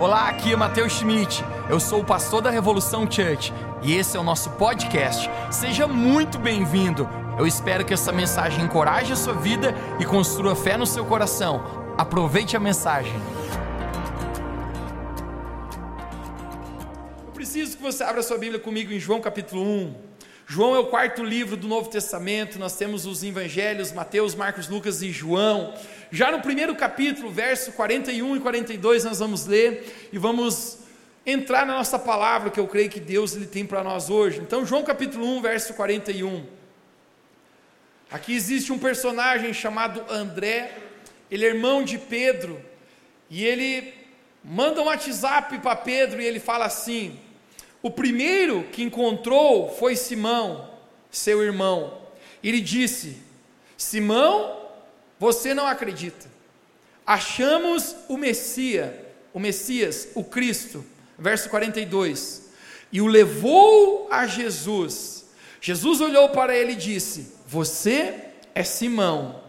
Olá, aqui é Matheus Schmidt. Eu sou o pastor da Revolução Church e esse é o nosso podcast. Seja muito bem-vindo. Eu espero que essa mensagem encoraje a sua vida e construa fé no seu coração. Aproveite a mensagem. Eu preciso que você abra sua Bíblia comigo em João capítulo 1. João é o quarto livro do Novo Testamento, nós temos os evangelhos Mateus, Marcos, Lucas e João. Já no primeiro capítulo, verso 41 e 42, nós vamos ler e vamos entrar na nossa palavra que eu creio que Deus ele tem para nós hoje. Então, João capítulo 1, verso 41. Aqui existe um personagem chamado André, ele é irmão de Pedro, e ele manda um WhatsApp para Pedro e ele fala assim: O primeiro que encontrou foi Simão, seu irmão. Ele disse: Simão, você não acredita. Achamos o Messias, o Messias, o Cristo. Verso 42. E o levou a Jesus. Jesus olhou para ele e disse: Você é Simão,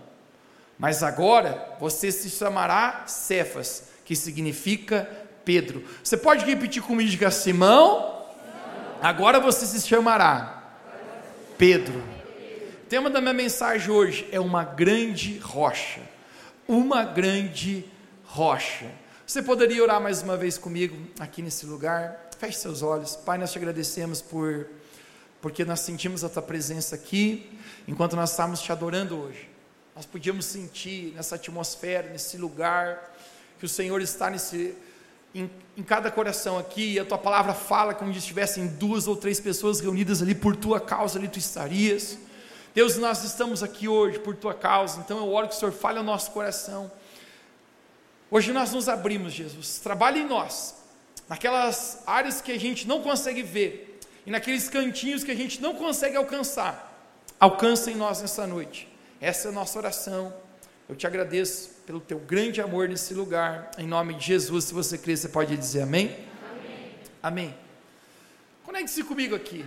mas agora você se chamará Cefas, que significa Pedro. Você pode repetir comigo, diga Simão, agora você se chamará Pedro tema da minha mensagem hoje é uma grande rocha. Uma grande rocha. Você poderia orar mais uma vez comigo aqui nesse lugar? Feche seus olhos. Pai, nós te agradecemos por porque nós sentimos a tua presença aqui, enquanto nós estávamos te adorando hoje. Nós podíamos sentir nessa atmosfera, nesse lugar, que o Senhor está nesse, em, em, cada coração aqui, e a tua palavra fala como se estivessem duas ou três pessoas reunidas ali por tua causa, ali tu estarias. Deus, nós estamos aqui hoje por tua causa, então eu oro que o Senhor fale ao nosso coração. Hoje nós nos abrimos, Jesus. Trabalhe em nós, naquelas áreas que a gente não consegue ver e naqueles cantinhos que a gente não consegue alcançar. Alcança em nós nessa noite. Essa é a nossa oração. Eu te agradeço pelo teu grande amor nesse lugar. Em nome de Jesus, se você crê, você pode dizer amém? Amém. amém. Conecte-se comigo aqui.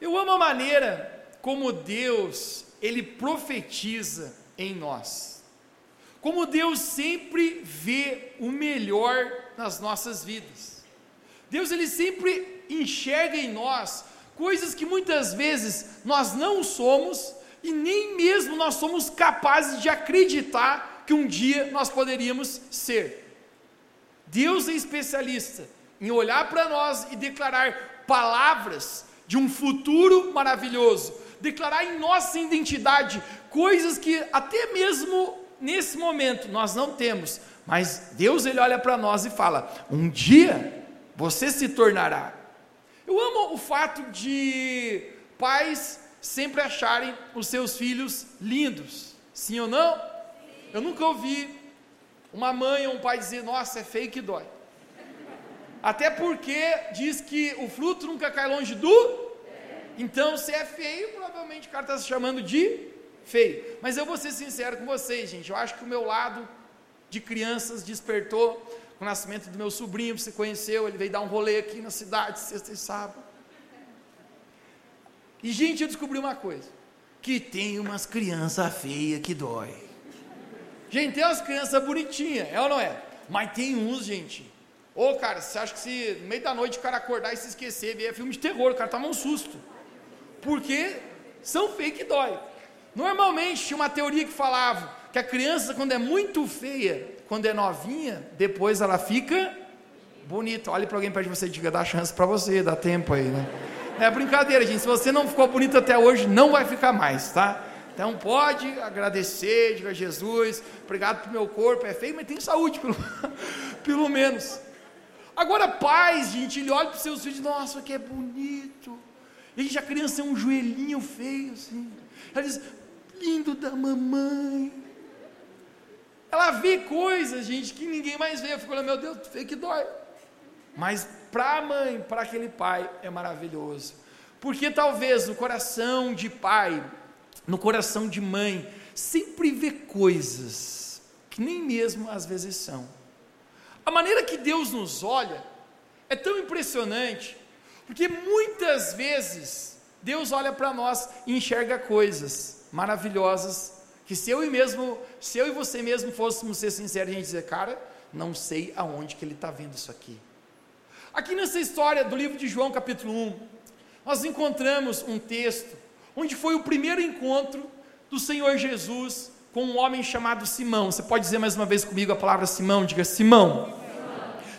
Eu amo a maneira como Deus, ele profetiza em nós. Como Deus sempre vê o melhor nas nossas vidas. Deus ele sempre enxerga em nós coisas que muitas vezes nós não somos e nem mesmo nós somos capazes de acreditar que um dia nós poderíamos ser. Deus é especialista em olhar para nós e declarar palavras de um futuro maravilhoso, declarar em nossa identidade coisas que até mesmo nesse momento nós não temos, mas Deus ele olha para nós e fala: "Um dia você se tornará". Eu amo o fato de pais sempre acharem os seus filhos lindos. Sim ou não? Eu nunca ouvi uma mãe ou um pai dizer: "Nossa, é feio que dói". Até porque diz que o fruto nunca cai longe do então, se é feio, provavelmente o cara está se chamando de feio. Mas eu vou ser sincero com vocês, gente. Eu acho que o meu lado de crianças despertou com o nascimento do meu sobrinho. Você conheceu, ele veio dar um rolê aqui na cidade, sexta e sábado. E, gente, eu descobri uma coisa: que tem umas crianças feias que dói. Gente, tem umas crianças bonitinhas, é ou não é? Mas tem uns, gente. Ô, cara, você acha que se no meio da noite o cara acordar e se esquecer, ver filme de terror, o cara toma um susto porque são fake dói. Normalmente tinha uma teoria que falava que a criança, quando é muito feia, quando é novinha, depois ela fica bonita. Olhe para alguém perto de você e diga: dá chance para você, dá tempo aí, né? É brincadeira, gente. Se você não ficou bonito até hoje, não vai ficar mais, tá? Então pode agradecer, diga Jesus, obrigado pelo meu corpo, é feio, mas tem saúde, pelo, pelo menos. Agora, pais, gente, ele olha para os seus filhos, nossa, que é bonito. E a criança é um joelhinho feio assim. Ela diz, lindo da mamãe. Ela vê coisas, gente, que ninguém mais vê. Eu fico olhando, meu Deus, feio que dói. Mas para a mãe, para aquele pai, é maravilhoso. Porque talvez no coração de pai, no coração de mãe, sempre vê coisas que nem mesmo às vezes são. A maneira que Deus nos olha é tão impressionante porque muitas vezes Deus olha para nós e enxerga coisas maravilhosas que se eu e mesmo, se eu e você mesmo fôssemos ser sinceros, a gente dizer, cara, não sei aonde que ele está vendo isso aqui. Aqui nessa história do livro de João, capítulo 1, nós encontramos um texto onde foi o primeiro encontro do Senhor Jesus com um homem chamado Simão. Você pode dizer mais uma vez comigo a palavra Simão? Diga Simão.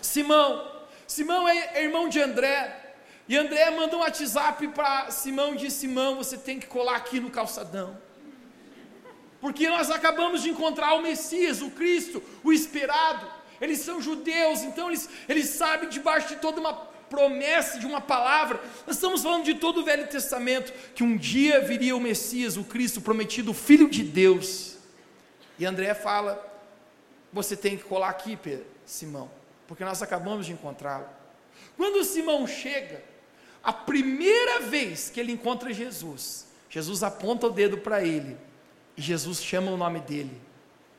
Simão. Simão, Simão é irmão de André. E André manda um WhatsApp para Simão e diz: Simão, você tem que colar aqui no calçadão. Porque nós acabamos de encontrar o Messias, o Cristo, o esperado. Eles são judeus, então eles, eles sabem debaixo de toda uma promessa, de uma palavra. Nós estamos falando de todo o Velho Testamento, que um dia viria o Messias, o Cristo prometido, o Filho de Deus. E André fala: Você tem que colar aqui, Simão, porque nós acabamos de encontrá-lo. Quando Simão chega, a primeira vez que ele encontra Jesus, Jesus aponta o dedo para ele e Jesus chama o nome dele.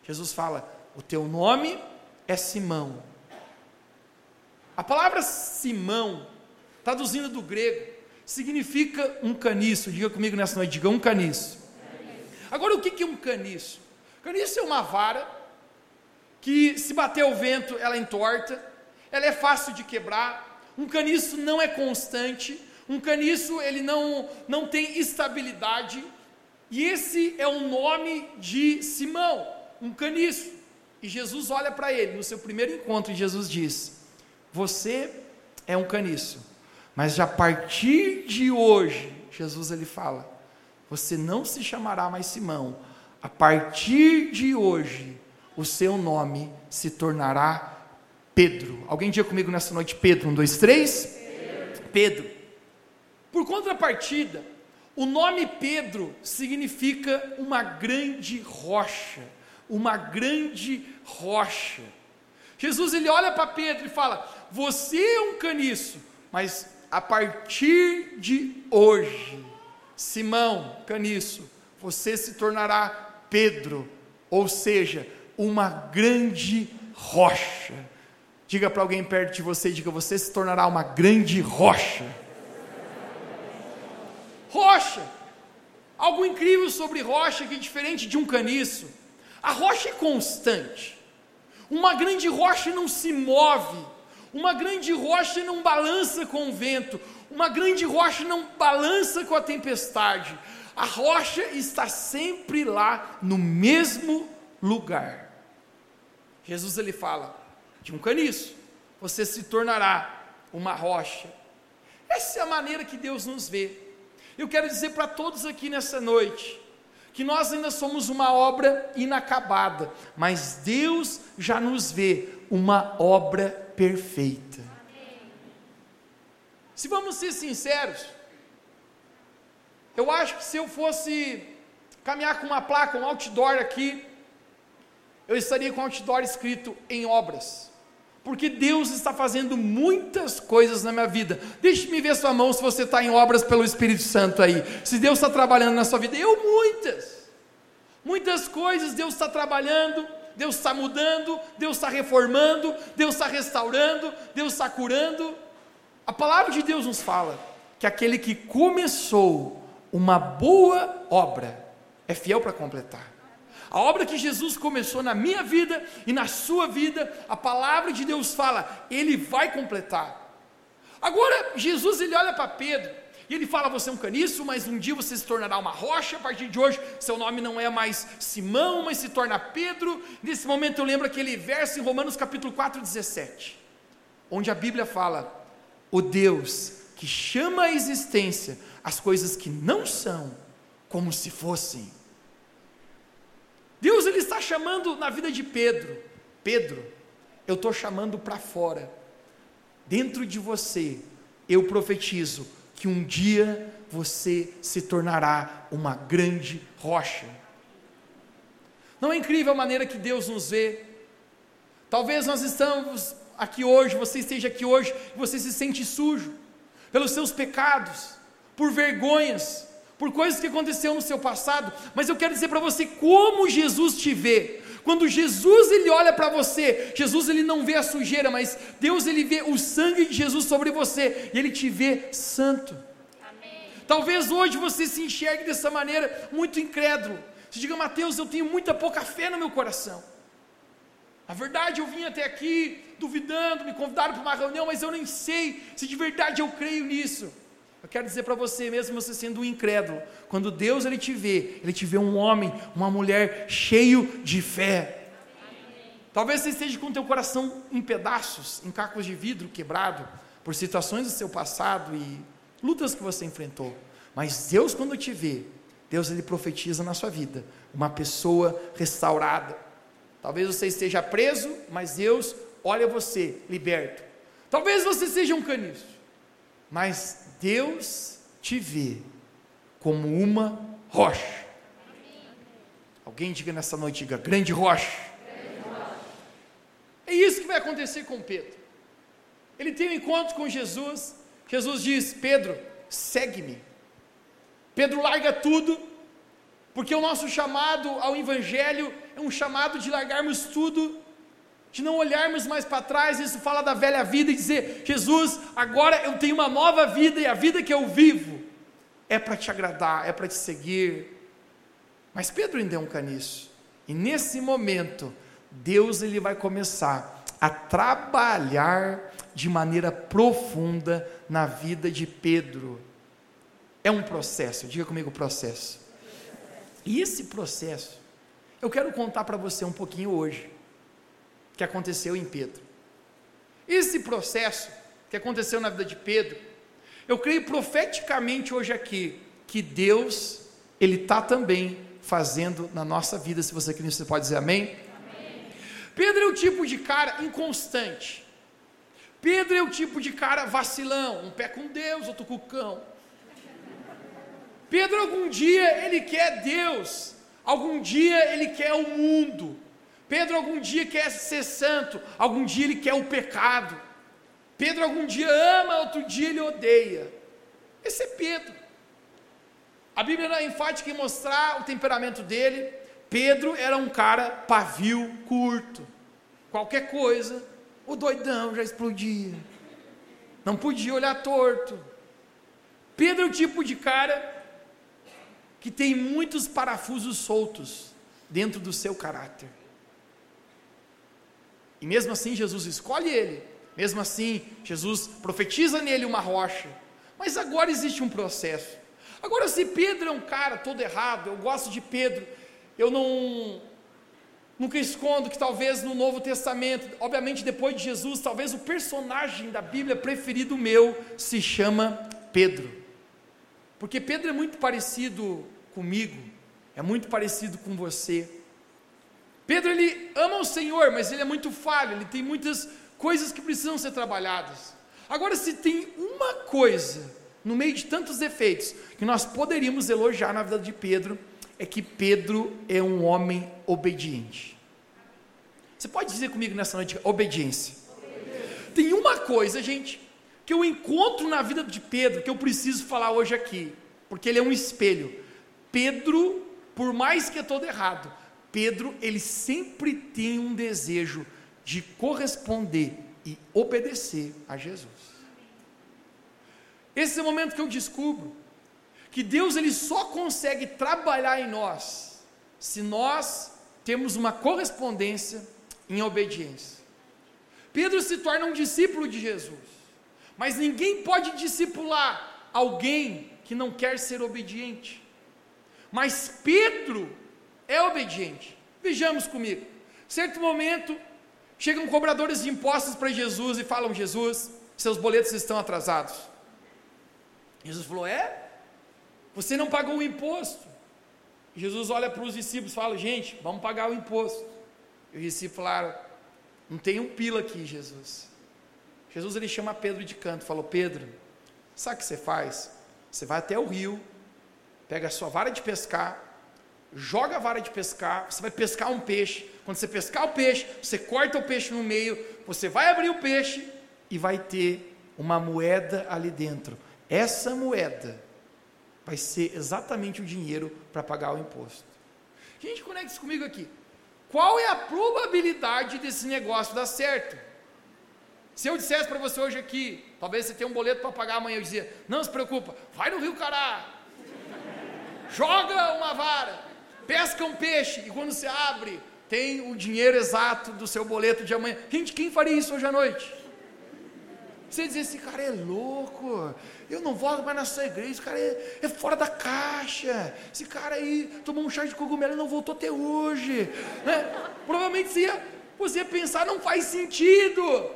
Jesus fala: O teu nome é Simão. A palavra Simão, traduzindo do grego, significa um caniço. Diga comigo nessa noite, diga um caniço. Agora, o que é um caniço? Caniço é uma vara que, se bater o vento, ela entorta, ela é fácil de quebrar. Um caniço não é constante, um caniço ele não, não tem estabilidade, e esse é o nome de Simão, um caniço. E Jesus olha para ele no seu primeiro encontro e Jesus diz: Você é um caniço, mas a partir de hoje, Jesus ele fala: Você não se chamará mais Simão, a partir de hoje, o seu nome se tornará Pedro. Alguém diga comigo nessa noite: Pedro, um, dois, três? Pedro. Pedro. Por contrapartida, o nome Pedro significa uma grande rocha, uma grande rocha. Jesus ele olha para Pedro e fala: Você é um caniço, mas a partir de hoje, Simão, caniço, você se tornará Pedro, ou seja, uma grande rocha. Diga para alguém perto de você, diga: Você se tornará uma grande rocha. Rocha. Algo incrível sobre rocha que é diferente de um caniço. A rocha é constante. Uma grande rocha não se move. Uma grande rocha não balança com o vento. Uma grande rocha não balança com a tempestade. A rocha está sempre lá no mesmo lugar. Jesus ele fala de um caniço, você se tornará uma rocha. Essa é a maneira que Deus nos vê. Eu quero dizer para todos aqui nessa noite, que nós ainda somos uma obra inacabada, mas Deus já nos vê uma obra perfeita. Se vamos ser sinceros, eu acho que se eu fosse caminhar com uma placa, um outdoor aqui, eu estaria com um outdoor escrito em obras porque Deus está fazendo muitas coisas na minha vida. Deixe-me ver sua mão se você está em obras pelo Espírito Santo aí. Se Deus está trabalhando na sua vida, eu muitas. Muitas coisas Deus está trabalhando, Deus está mudando, Deus está reformando, Deus está restaurando, Deus está curando. A palavra de Deus nos fala que aquele que começou uma boa obra é fiel para completar. A obra que Jesus começou na minha vida e na sua vida, a palavra de Deus fala, ele vai completar. Agora, Jesus ele olha para Pedro e ele fala: Você é um caniço, mas um dia você se tornará uma rocha. A partir de hoje, seu nome não é mais Simão, mas se torna Pedro. Nesse momento, eu lembro aquele verso em Romanos capítulo 4, 17, onde a Bíblia fala: O Deus que chama à existência as coisas que não são, como se fossem. Deus ele está chamando na vida de Pedro. Pedro, eu estou chamando para fora. Dentro de você, eu profetizo que um dia você se tornará uma grande rocha. Não é incrível a maneira que Deus nos vê? Talvez nós estamos aqui hoje, você esteja aqui hoje, você se sente sujo pelos seus pecados, por vergonhas, por coisas que aconteceram no seu passado, mas eu quero dizer para você como Jesus te vê. Quando Jesus ele olha para você, Jesus ele não vê a sujeira, mas Deus ele vê o sangue de Jesus sobre você e ele te vê santo. Amém. Talvez hoje você se enxergue dessa maneira muito incrédulo. Você diga, Mateus, eu tenho muita pouca fé no meu coração. Na verdade, eu vim até aqui duvidando, me convidaram para uma reunião, mas eu nem sei se de verdade eu creio nisso. Eu quero dizer para você, mesmo você sendo um incrédulo, quando Deus ele te vê, ele te vê um homem, uma mulher cheio de fé. Talvez você esteja com o teu coração em pedaços, em cacos de vidro quebrado, por situações do seu passado e lutas que você enfrentou. Mas Deus, quando te vê, Deus ele profetiza na sua vida uma pessoa restaurada. Talvez você esteja preso, mas Deus olha você liberto. Talvez você seja um caniço, mas Deus te vê como uma rocha. Alguém diga nessa noite, diga, grande rocha. É isso que vai acontecer com Pedro. Ele tem um encontro com Jesus. Jesus diz: Pedro, segue-me. Pedro larga tudo, porque o nosso chamado ao Evangelho é um chamado de largarmos tudo, de não olharmos mais para trás. Isso fala da velha vida e dizer: Jesus, agora eu tenho uma nova vida e a vida que eu vivo é para te agradar, é para te seguir. Mas Pedro ainda é um caniço, e nesse momento, Deus ele vai começar a trabalhar de maneira profunda na vida de Pedro. É um processo, diga comigo processo. E esse processo, eu quero contar para você um pouquinho hoje, que aconteceu em Pedro. Esse processo que aconteceu na vida de Pedro, eu creio profeticamente hoje aqui, que Deus, Ele está também fazendo na nossa vida, se você quer, você pode dizer amém? Pedro é o tipo de cara inconstante. Pedro é o tipo de cara vacilão, um pé com Deus, outro com o cão. Pedro algum dia ele quer Deus, algum dia ele quer o mundo. Pedro algum dia quer ser santo, algum dia ele quer o pecado. Pedro algum dia ama, outro dia ele odeia. Esse é Pedro. A Bíblia é enfática em mostrar o temperamento dele, Pedro era um cara pavio curto. Qualquer coisa, o doidão já explodia. Não podia olhar torto. Pedro é o tipo de cara que tem muitos parafusos soltos dentro do seu caráter. E mesmo assim, Jesus escolhe ele. Mesmo assim, Jesus profetiza nele uma rocha. Mas agora existe um processo. Agora, se Pedro é um cara todo errado, eu gosto de Pedro, eu não nunca escondo que talvez no Novo Testamento, obviamente depois de Jesus, talvez o personagem da Bíblia preferido meu se chama Pedro. Porque Pedro é muito parecido comigo, é muito parecido com você. Pedro ele ama o Senhor, mas ele é muito falho, ele tem muitas coisas que precisam ser trabalhadas. Agora, se tem uma coisa no meio de tantos defeitos que nós poderíamos elogiar na vida de Pedro, é que Pedro é um homem obediente. Você pode dizer comigo nessa noite, obediência. obediência. Tem uma coisa, gente, que eu encontro na vida de Pedro que eu preciso falar hoje aqui, porque ele é um espelho. Pedro, por mais que é todo errado, Pedro, ele sempre tem um desejo de corresponder e obedecer a Jesus. Esse é o momento que eu descubro que Deus ele só consegue trabalhar em nós se nós temos uma correspondência em obediência. Pedro se torna um discípulo de Jesus, mas ninguém pode discipular alguém que não quer ser obediente. Mas Pedro é obediente. Vejamos comigo. Certo momento, chegam cobradores de impostos para Jesus e falam: Jesus, seus boletos estão atrasados. Jesus falou: É? Você não pagou o imposto. Jesus olha para os discípulos e fala: Gente, vamos pagar o imposto. E os discípulos falaram: Não tem um pila aqui, Jesus. Jesus ele chama Pedro de canto, falou: Pedro, sabe o que você faz? Você vai até o rio, pega a sua vara de pescar, joga a vara de pescar, você vai pescar um peixe. Quando você pescar o peixe, você corta o peixe no meio, você vai abrir o peixe e vai ter uma moeda ali dentro. Essa moeda vai ser exatamente o dinheiro para pagar o imposto. Gente, conecte-se comigo aqui. Qual é a probabilidade desse negócio dar certo? Se eu dissesse para você hoje aqui, talvez você tenha um boleto para pagar amanhã, eu dizia: não se preocupa, vai no Rio Cará, joga uma vara, pesca um peixe, e quando você abre tem o dinheiro exato do seu boleto de amanhã. Gente, quem faria isso hoje à noite? Você dizer, esse cara é louco, eu não volto mais nessa igreja, esse cara é, é, fora da caixa, esse cara aí tomou um chá de cogumelo e não voltou até hoje. Né? Provavelmente você ia, você ia pensar, não faz sentido.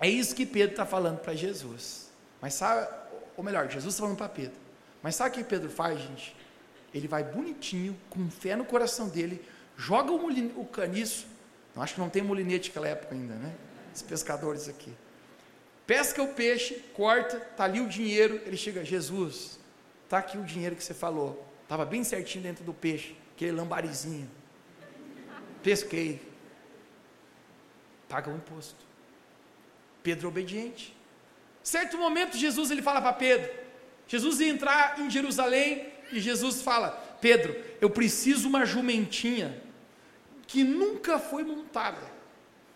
É isso que Pedro está falando para Jesus. Mas sabe, ou melhor, Jesus está falando para Pedro. Mas sabe o que Pedro faz, gente? Ele vai bonitinho, com fé no coração dele, joga o, o caniço. Acho que não tem molinete naquela época ainda, né? Os pescadores aqui. Pesca o peixe, corta, está ali o dinheiro. Ele chega, Jesus, está aqui o dinheiro que você falou. Estava bem certinho dentro do peixe, aquele lambarizinho. Pesquei. Paga o imposto. Pedro obediente. Certo momento, Jesus ele fala para Pedro. Jesus ia entrar em Jerusalém e Jesus fala: Pedro, eu preciso uma jumentinha que nunca foi montada.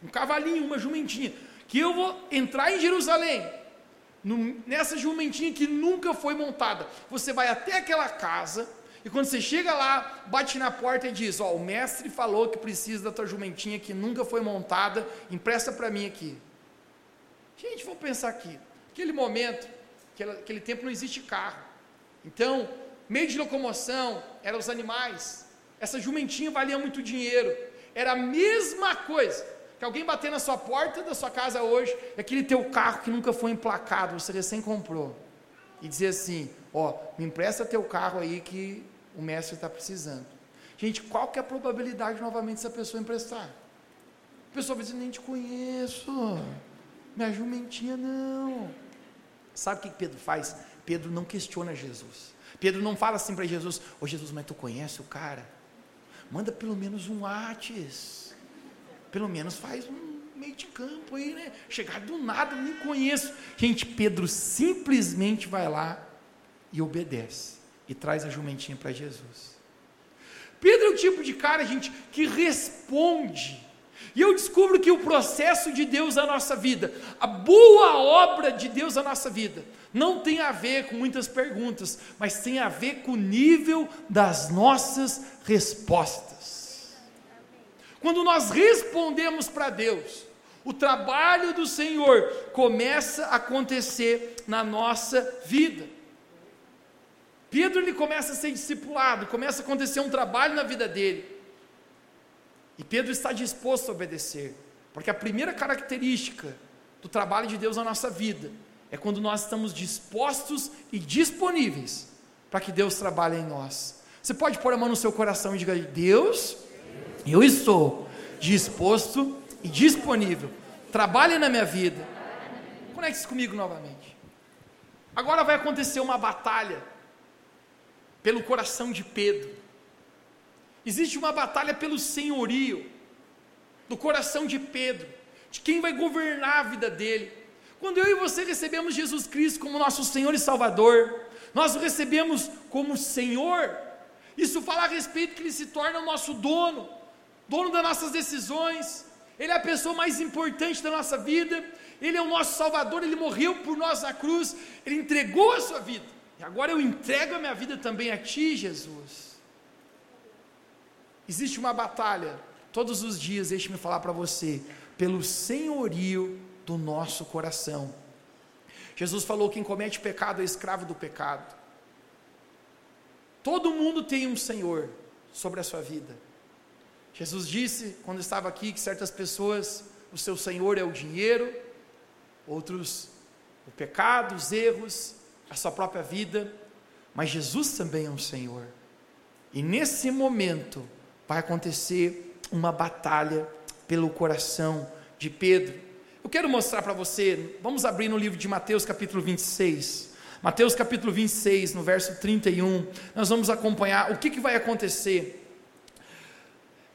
Um cavalinho, uma jumentinha. Que eu vou entrar em Jerusalém. nessa jumentinha que nunca foi montada. Você vai até aquela casa. E quando você chega lá, bate na porta e diz: Ó, o mestre falou que precisa da tua jumentinha que nunca foi montada, empresta para mim aqui. Gente, vamos pensar aqui. Aquele momento, aquele, aquele tempo não existe carro. Então, meio de locomoção eram os animais. Essa jumentinha valia muito dinheiro. Era a mesma coisa que alguém bater na sua porta da sua casa hoje, aquele teu carro que nunca foi emplacado, você recém comprou, e dizer assim: Ó, me empresta teu carro aí que o mestre está precisando. Gente, qual que é a probabilidade novamente dessa pessoa emprestar? A pessoa vai dizer: Nem te conheço, minha jumentinha não. Sabe o que Pedro faz? Pedro não questiona Jesus. Pedro não fala assim para Jesus: Ô oh, Jesus, mas tu conhece o cara? Manda pelo menos um Whats. Pelo menos faz um meio de campo aí, né? Chegar do nada, nem conheço. Gente, Pedro simplesmente vai lá e obedece. E traz a jumentinha para Jesus. Pedro é o tipo de cara, gente, que responde. E eu descubro que o processo de Deus na nossa vida, a boa obra de Deus na nossa vida, não tem a ver com muitas perguntas, mas tem a ver com o nível das nossas respostas. Quando nós respondemos para Deus, o trabalho do Senhor começa a acontecer na nossa vida. Pedro ele começa a ser discipulado, começa a acontecer um trabalho na vida dele. E Pedro está disposto a obedecer, porque a primeira característica do trabalho de Deus na nossa vida é quando nós estamos dispostos e disponíveis para que Deus trabalhe em nós. Você pode pôr a mão no seu coração e diga: Deus, eu estou disposto e disponível. Trabalhe na minha vida. Conecte-se comigo novamente. Agora vai acontecer uma batalha pelo coração de Pedro. Existe uma batalha pelo senhorio do coração de Pedro, de quem vai governar a vida dele. Quando eu e você recebemos Jesus Cristo como nosso Senhor e Salvador, nós o recebemos como Senhor, isso fala a respeito que Ele se torna o nosso dono, dono das nossas decisões, Ele é a pessoa mais importante da nossa vida, Ele é o nosso Salvador, Ele morreu por nós na cruz, Ele entregou a sua vida, e agora eu entrego a minha vida também a Ti, Jesus. Existe uma batalha, todos os dias, deixe-me falar para você, pelo senhorio do nosso coração. Jesus falou: quem comete pecado é escravo do pecado. Todo mundo tem um Senhor sobre a sua vida. Jesus disse, quando estava aqui, que certas pessoas, o seu Senhor é o dinheiro, outros o pecado, os erros, a sua própria vida, mas Jesus também é um Senhor. E nesse momento vai acontecer uma batalha pelo coração de Pedro. Eu quero mostrar para você, vamos abrir no livro de Mateus capítulo 26. Mateus capítulo 26, no verso 31, nós vamos acompanhar o que, que vai acontecer.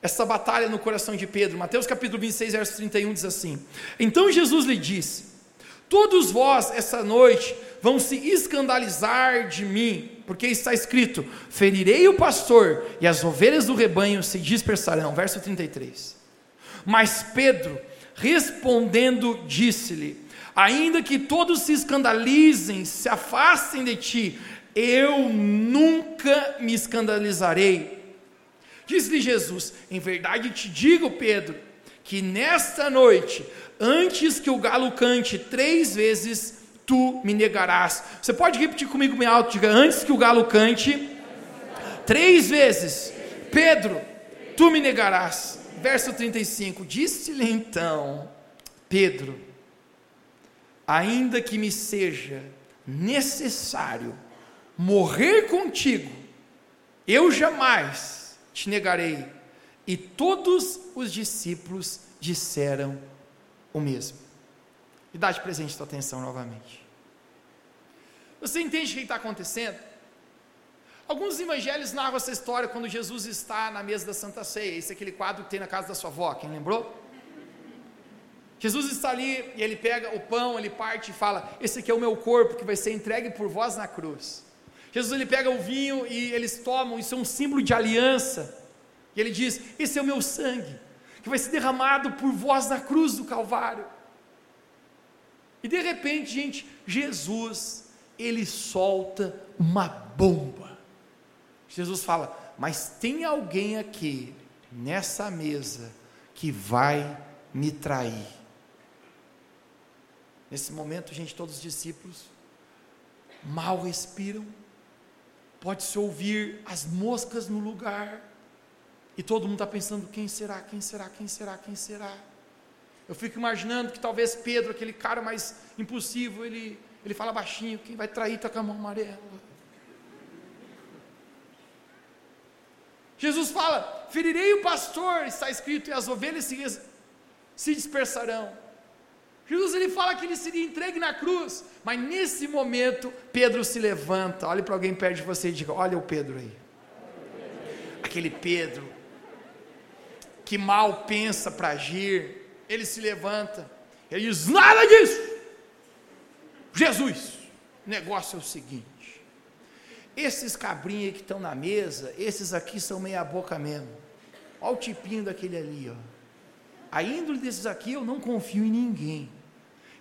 Essa batalha no coração de Pedro. Mateus capítulo 26, verso 31 diz assim: Então Jesus lhe disse: Todos vós essa noite vão se escandalizar de mim, porque está escrito: Ferirei o pastor e as ovelhas do rebanho se dispersarão. Verso 33. Mas Pedro respondendo, disse-lhe: Ainda que todos se escandalizem, se afastem de ti, eu nunca me escandalizarei. Diz-lhe Jesus: Em verdade te digo, Pedro, que nesta noite, antes que o galo cante três vezes, tu me negarás. Você pode repetir comigo bem alto, diga, antes que o galo cante, três vezes, Pedro, tu me negarás. Verso 35, disse-lhe então, Pedro, ainda que me seja necessário morrer contigo, eu jamais te negarei. E todos os discípulos disseram o mesmo. E dá de presente tua atenção novamente. Você entende o que está acontecendo? Alguns evangelhos narram essa história quando Jesus está na mesa da Santa Ceia. Esse é aquele quadro que tem na casa da sua avó, quem lembrou? Jesus está ali e ele pega o pão, ele parte e fala: Esse aqui é o meu corpo que vai ser entregue por vós na cruz. Jesus ele pega o vinho e eles tomam, isso é um símbolo de aliança. E ele diz: Esse é o meu sangue, que vai ser derramado por vós na cruz do Calvário. E de repente, gente, Jesus, ele solta uma bomba. Jesus fala: Mas tem alguém aqui, nessa mesa, que vai me trair. Nesse momento, gente, todos os discípulos mal respiram, pode-se ouvir as moscas no lugar, e todo mundo está pensando: quem será, quem será, quem será, quem será? Eu fico imaginando que talvez Pedro, aquele cara mais impulsivo, ele, ele fala baixinho: quem vai trair está com a mão amarela. Jesus fala: ferirei o pastor, está escrito, e as ovelhas se, se dispersarão. Jesus ele fala que ele seria entregue na cruz, mas nesse momento Pedro se levanta, olhe para alguém perto de você e diga: Olha o Pedro aí. Aquele Pedro que mal pensa para agir, ele se levanta, ele diz: nada disso. Jesus, o negócio é o seguinte: esses cabrinhos que estão na mesa, esses aqui são meia boca mesmo. Olha o tipinho daquele ali, ó. A índole desses aqui eu não confio em ninguém.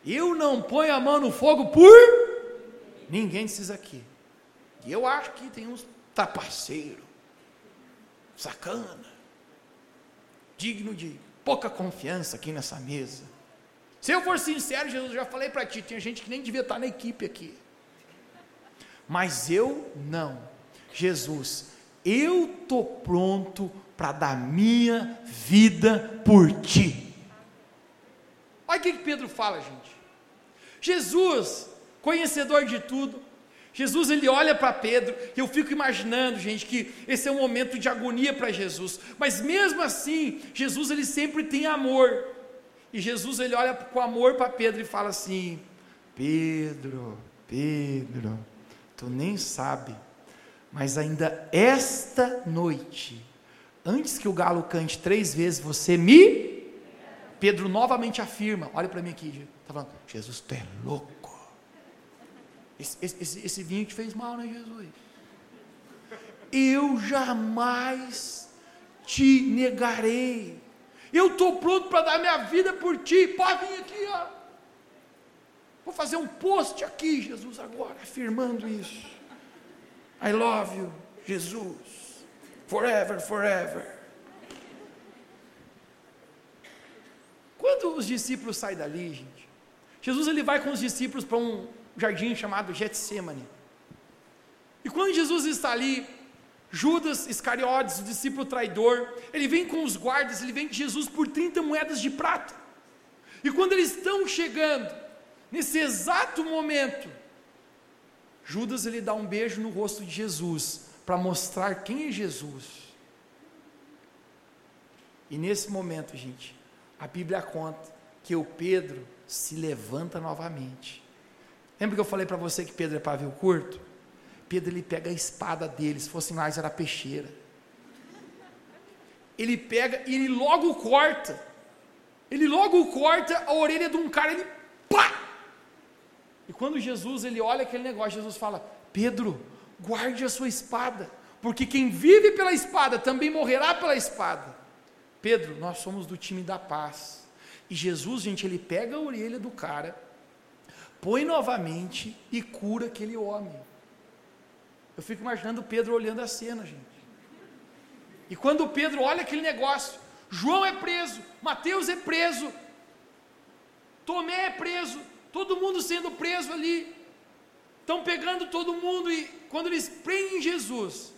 Eu não ponho a mão no fogo por ninguém desses aqui. E eu acho que tem uns tapaceiro, sacana digno de pouca confiança aqui nessa mesa. Se eu for sincero, Jesus, já falei para ti, tinha gente que nem devia estar na equipe aqui. Mas eu não. Jesus, eu estou pronto para dar minha vida por ti. Olha o que Pedro fala, gente. Jesus, conhecedor de tudo, Jesus ele olha para Pedro, e eu fico imaginando, gente, que esse é um momento de agonia para Jesus. Mas mesmo assim, Jesus ele sempre tem amor. E Jesus ele olha com amor para Pedro e fala assim: Pedro, Pedro, tu nem sabe, mas ainda esta noite, antes que o galo cante três vezes, você me. Pedro novamente afirma: olha para mim aqui, está falando, Jesus, tu é louco. Esse, esse, esse vinho te fez mal, né, Jesus? Eu jamais te negarei. Eu estou pronto para dar minha vida por ti. Pode vir aqui, ó. Vou fazer um post aqui, Jesus, agora, afirmando isso. I love you, Jesus. Forever, forever. Quando os discípulos saem dali, gente, Jesus ele vai com os discípulos para um, jardim chamado Getsemane. E quando Jesus está ali, Judas Iscariotes, o discípulo traidor, ele vem com os guardas, ele vem de Jesus por 30 moedas de prata. E quando eles estão chegando, nesse exato momento, Judas ele dá um beijo no rosto de Jesus para mostrar quem é Jesus. E nesse momento, gente, a Bíblia conta que o Pedro se levanta novamente. Lembra que eu falei para você que Pedro é pavio curto? Pedro ele pega a espada dele, se fosse mais era peixeira. Ele pega e ele logo corta. Ele logo corta a orelha de um cara, ele pá! Quando Jesus ele olha aquele negócio, Jesus fala: "Pedro, guarde a sua espada, porque quem vive pela espada também morrerá pela espada." Pedro, nós somos do time da paz. E Jesus, gente, ele pega a orelha do cara, põe novamente e cura aquele homem. Eu fico imaginando Pedro olhando a cena, gente. E quando Pedro olha aquele negócio, João é preso, Mateus é preso, Tomé é preso, todo mundo sendo preso ali. Estão pegando todo mundo e quando eles prendem Jesus,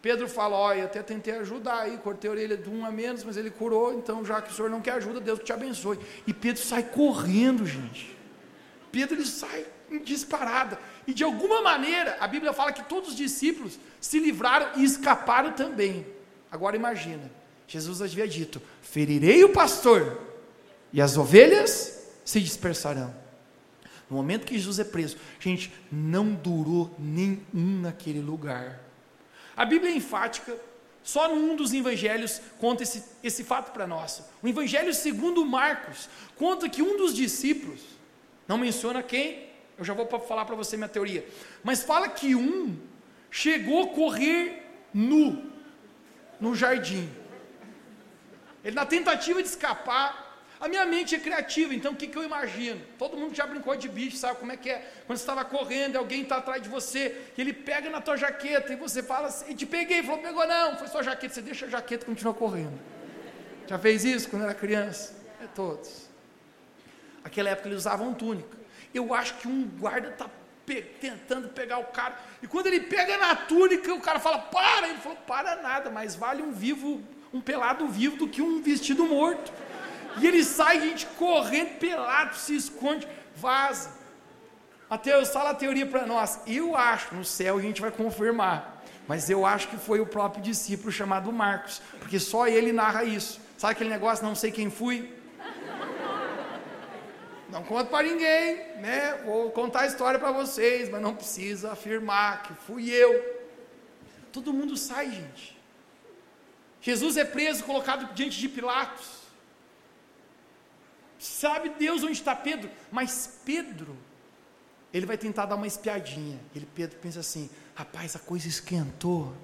Pedro fala: Olha, até tentei ajudar aí, cortei a orelha de um a menos, mas ele curou, então já que o senhor não quer ajuda, Deus te abençoe. E Pedro sai correndo, gente. Pedro ele sai em disparada. E de alguma maneira, a Bíblia fala que todos os discípulos se livraram e escaparam também. Agora imagina, Jesus havia dito: ferirei o pastor, e as ovelhas se dispersarão. No momento que Jesus é preso, gente, não durou nenhum naquele lugar. A Bíblia é enfática, só num dos evangelhos conta esse, esse fato para nós. O evangelho segundo Marcos conta que um dos discípulos, não menciona quem, eu já vou falar para você minha teoria, mas fala que um chegou a correr nu no jardim. Ele na tentativa de escapar, a minha mente é criativa, então o que, que eu imagino? Todo mundo já brincou de bicho, sabe como é que é? Quando você estava correndo alguém está atrás de você, ele pega na tua jaqueta e você fala assim, e te peguei, falou, pegou não, foi sua jaqueta, você deixa a jaqueta e continua correndo. Já fez isso quando era criança? É todos. Naquela época eles usavam túnica. Eu acho que um guarda está pe tentando pegar o cara, e quando ele pega na túnica, o cara fala, para! Ele falou, para nada, mas vale um vivo, um pelado vivo do que um vestido morto. E ele sai, gente, correndo, pelado, se esconde, vaza. Mateus, fala a teoria para nós. Eu acho, no céu a gente vai confirmar. Mas eu acho que foi o próprio discípulo chamado Marcos, porque só ele narra isso. Sabe aquele negócio, não sei quem fui? Não conto para ninguém, né? Vou contar a história para vocês, mas não precisa afirmar que fui eu. Todo mundo sai, gente. Jesus é preso, colocado diante de Pilatos. Sabe Deus onde está Pedro? Mas Pedro, ele vai tentar dar uma espiadinha. Ele, Pedro pensa assim: rapaz, a coisa esquentou.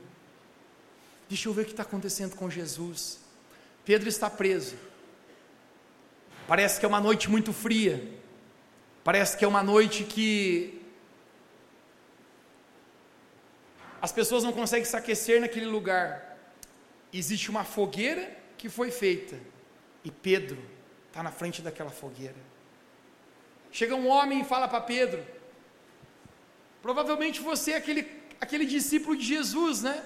Deixa eu ver o que está acontecendo com Jesus. Pedro está preso. Parece que é uma noite muito fria. Parece que é uma noite que as pessoas não conseguem se aquecer naquele lugar. Existe uma fogueira que foi feita. E Pedro está na frente daquela fogueira. Chega um homem e fala para Pedro: Provavelmente você é aquele, aquele discípulo de Jesus, né?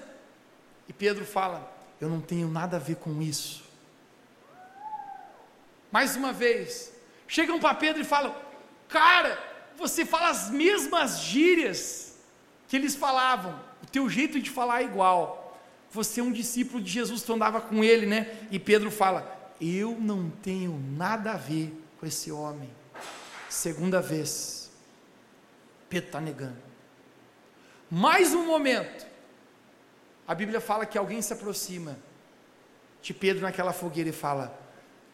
E Pedro fala: Eu não tenho nada a ver com isso. Mais uma vez, chegam para Pedro e falam: Cara, você fala as mesmas gírias que eles falavam, o teu jeito de falar é igual. Você é um discípulo de Jesus, tu andava com ele, né? E Pedro fala: eu não tenho nada a ver com esse homem. Segunda vez, Pedro está negando. Mais um momento, a Bíblia fala que alguém se aproxima de Pedro naquela fogueira e fala: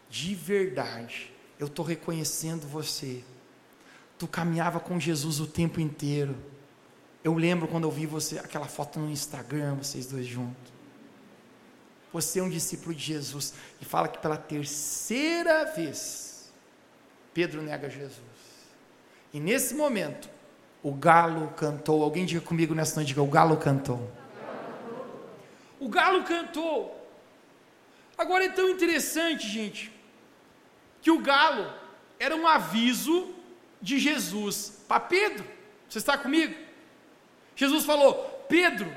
De verdade, eu estou reconhecendo você. Tu caminhava com Jesus o tempo inteiro. Eu lembro quando eu vi você, aquela foto no Instagram, vocês dois juntos. Você é um discípulo de Jesus. E fala que pela terceira vez, Pedro nega Jesus. E nesse momento, o galo cantou. Alguém diga comigo nessa noite: diga, o galo cantou. O galo cantou. Agora é tão interessante, gente, que o galo era um aviso de Jesus para Pedro. Você está comigo? Jesus falou: Pedro,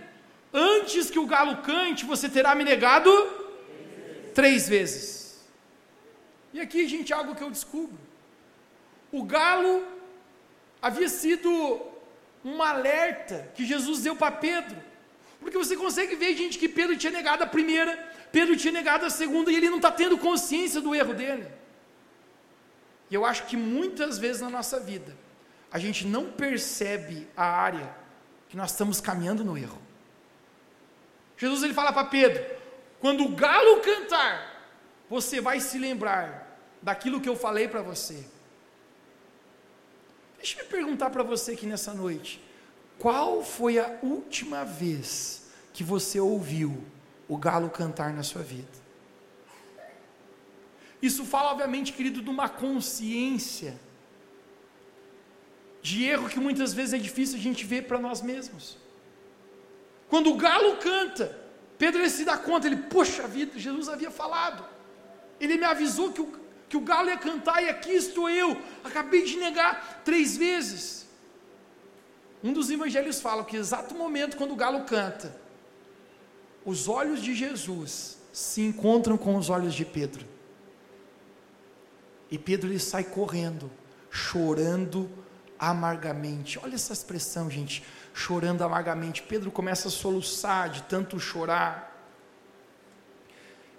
Antes que o galo cante, você terá me negado três vezes. E aqui, gente, algo que eu descubro. O galo havia sido um alerta que Jesus deu para Pedro. Porque você consegue ver, gente, que Pedro tinha negado a primeira, Pedro tinha negado a segunda, e ele não está tendo consciência do erro dele. E eu acho que muitas vezes na nossa vida, a gente não percebe a área que nós estamos caminhando no erro. Jesus ele fala para Pedro: quando o galo cantar, você vai se lembrar daquilo que eu falei para você. Deixa eu perguntar para você aqui nessa noite: qual foi a última vez que você ouviu o galo cantar na sua vida? Isso fala, obviamente, querido, de uma consciência de erro que muitas vezes é difícil a gente ver para nós mesmos. Quando o galo canta, Pedro ele se dá conta, ele, poxa vida, Jesus havia falado. Ele me avisou que o, que o galo ia cantar e aqui estou eu. Acabei de negar três vezes. Um dos evangelhos fala que exato momento quando o galo canta, os olhos de Jesus se encontram com os olhos de Pedro. E Pedro ele sai correndo, chorando amargamente. Olha essa expressão, gente, chorando amargamente. Pedro começa a soluçar de tanto chorar.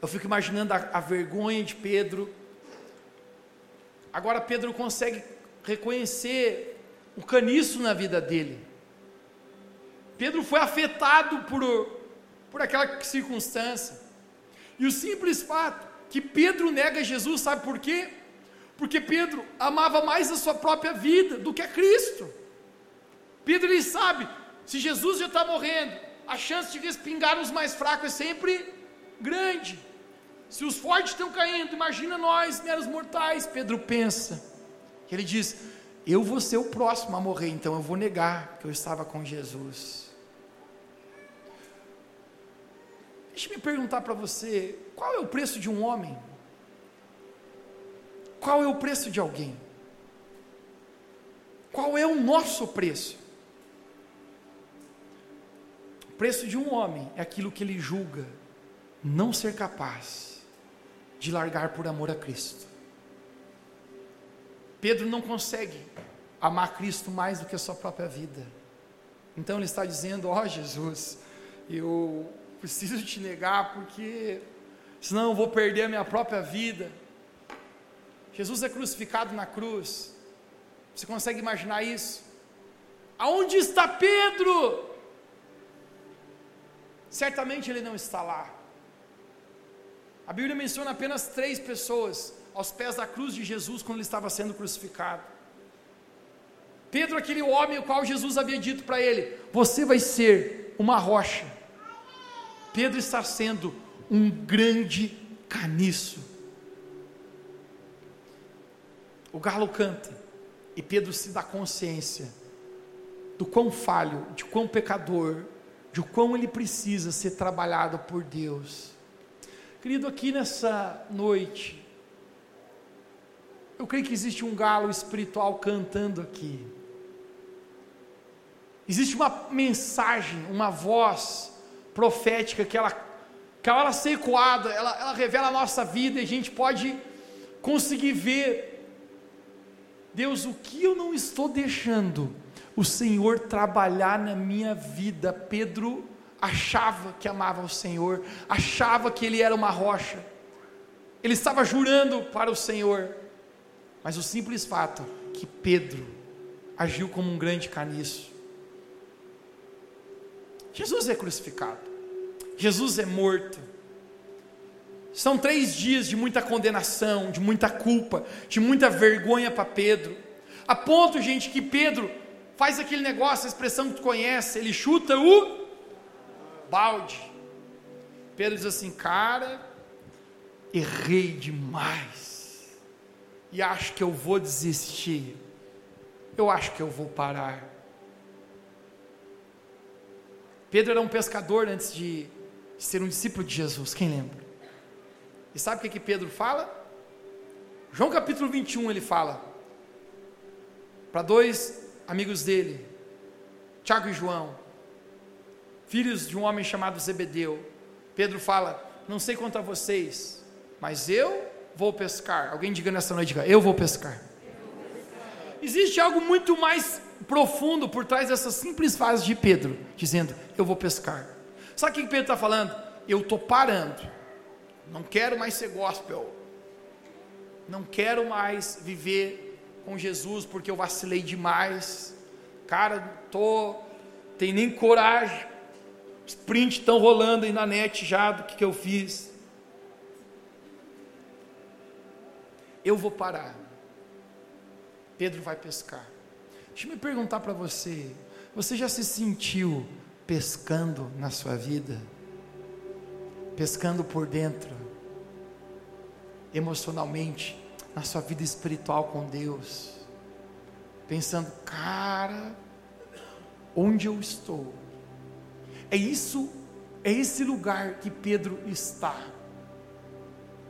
Eu fico imaginando a, a vergonha de Pedro. Agora Pedro consegue reconhecer o caniço na vida dele. Pedro foi afetado por, por aquela circunstância. E o simples fato que Pedro nega Jesus, sabe por quê? Porque Pedro amava mais a sua própria vida do que a Cristo. Pedro ele sabe, se Jesus já está morrendo, a chance de respingar os mais fracos é sempre grande. Se os fortes estão caindo, imagina nós, meros mortais. Pedro pensa. Ele diz: Eu vou ser o próximo a morrer, então eu vou negar que eu estava com Jesus. Deixa eu me perguntar para você: qual é o preço de um homem? Qual é o preço de alguém? Qual é o nosso preço? Preço de um homem é aquilo que ele julga não ser capaz de largar por amor a Cristo. Pedro não consegue amar Cristo mais do que a sua própria vida. Então ele está dizendo: Ó oh, Jesus, eu preciso te negar porque senão eu vou perder a minha própria vida. Jesus é crucificado na cruz. Você consegue imaginar isso? Aonde está Pedro? Certamente ele não está lá. A Bíblia menciona apenas três pessoas aos pés da cruz de Jesus quando ele estava sendo crucificado. Pedro, aquele homem o qual Jesus havia dito para ele: Você vai ser uma rocha. Pedro está sendo um grande caniço. O galo canta e Pedro se dá consciência do quão falho, de quão pecador, de quão ele precisa ser trabalhado por Deus. Querido, aqui nessa noite, eu creio que existe um galo espiritual cantando aqui. Existe uma mensagem, uma voz profética que ela, que ela ser ecoada, ela, ela revela a nossa vida e a gente pode conseguir ver Deus, o que eu não estou deixando o Senhor trabalhar na minha vida? Pedro achava que amava o Senhor, achava que ele era uma rocha, ele estava jurando para o Senhor, mas o simples fato que Pedro agiu como um grande caniço. Jesus é crucificado, Jesus é morto, são três dias de muita condenação, de muita culpa, de muita vergonha para Pedro. A ponto, gente, que Pedro faz aquele negócio, a expressão que tu conhece, ele chuta o balde. Pedro diz assim: Cara, errei demais, e acho que eu vou desistir, eu acho que eu vou parar. Pedro era um pescador antes de ser um discípulo de Jesus, quem lembra? E sabe o que, que Pedro fala? João capítulo 21 ele fala para dois amigos dele, Tiago e João, filhos de um homem chamado Zebedeu. Pedro fala: Não sei quanto a vocês, mas eu vou pescar. Alguém diga nessa noite: diga, Eu vou pescar. Existe algo muito mais profundo por trás dessa simples frase de Pedro, dizendo: Eu vou pescar. Sabe o que Pedro está falando? Eu estou parando não quero mais ser gospel. Não quero mais viver com Jesus porque eu vacilei demais. Cara, tô tem nem coragem. Os prints estão rolando aí na net já do que, que eu fiz. Eu vou parar. Pedro vai pescar. Deixa eu me perguntar para você: você já se sentiu pescando na sua vida? pescando por dentro, emocionalmente, na sua vida espiritual com Deus, pensando, cara, onde eu estou? É isso É esse lugar que Pedro está.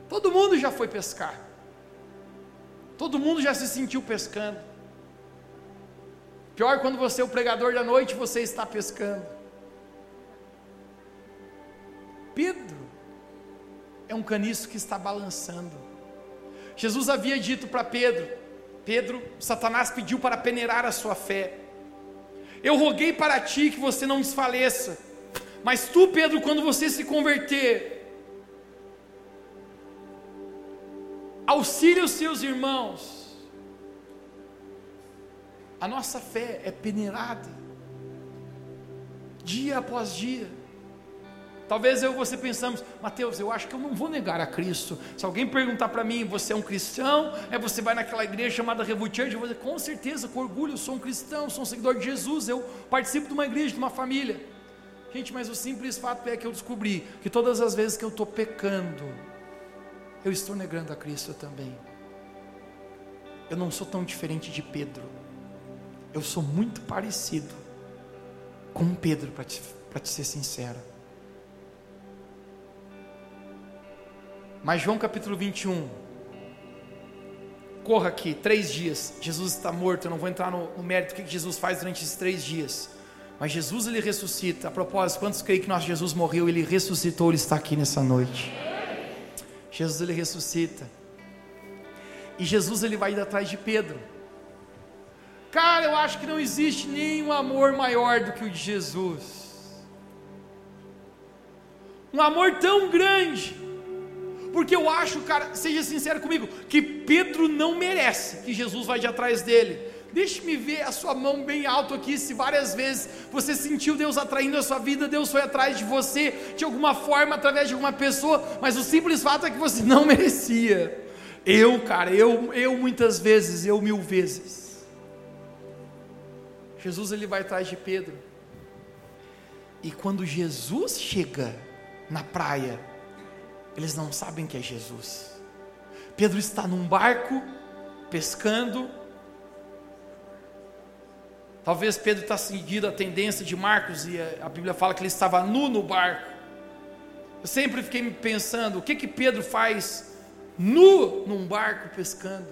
Todo mundo já foi pescar. Todo mundo já se sentiu pescando. Pior quando você é o pregador da noite, você está pescando. Pedro é um caniço que está balançando. Jesus havia dito para Pedro: Pedro, Satanás pediu para peneirar a sua fé. Eu roguei para ti que você não desfaleça. Mas tu, Pedro, quando você se converter, auxilie os seus irmãos. A nossa fé é peneirada, dia após dia. Talvez eu e você pensamos, Mateus, eu acho que eu não vou negar a Cristo. Se alguém perguntar para mim, você é um cristão? É você vai naquela igreja chamada Revolt? Eu vou dizer, com certeza, com orgulho, eu sou um cristão, sou um seguidor de Jesus, eu participo de uma igreja, de uma família. Gente, mas o simples fato é que eu descobri que todas as vezes que eu estou pecando, eu estou negando a Cristo também. Eu não sou tão diferente de Pedro. Eu sou muito parecido com Pedro, para te, te ser sincero. Mas João capítulo 21. Corra aqui, três dias. Jesus está morto. Eu não vou entrar no, no mérito que Jesus faz durante esses três dias. Mas Jesus ele ressuscita. A propósito, quantos creem que nosso Jesus morreu? Ele ressuscitou, ele está aqui nessa noite. Jesus ele ressuscita. E Jesus ele vai ir atrás de Pedro. Cara, eu acho que não existe nenhum amor maior do que o de Jesus. Um amor tão grande. Porque eu acho, cara, seja sincero comigo, que Pedro não merece que Jesus vá de atrás dele. Deixe-me ver a sua mão bem alto aqui. Se várias vezes você sentiu Deus atraindo a sua vida, Deus foi atrás de você de alguma forma, através de alguma pessoa, mas o simples fato é que você não merecia. Eu, cara, eu, eu muitas vezes, eu mil vezes. Jesus ele vai atrás de Pedro. E quando Jesus chega na praia, eles não sabem que é Jesus. Pedro está num barco pescando, Talvez Pedro está seguindo a tendência de Marcos e a Bíblia fala que ele estava nu no barco. Eu sempre fiquei me pensando, o que que Pedro faz nu num barco pescando?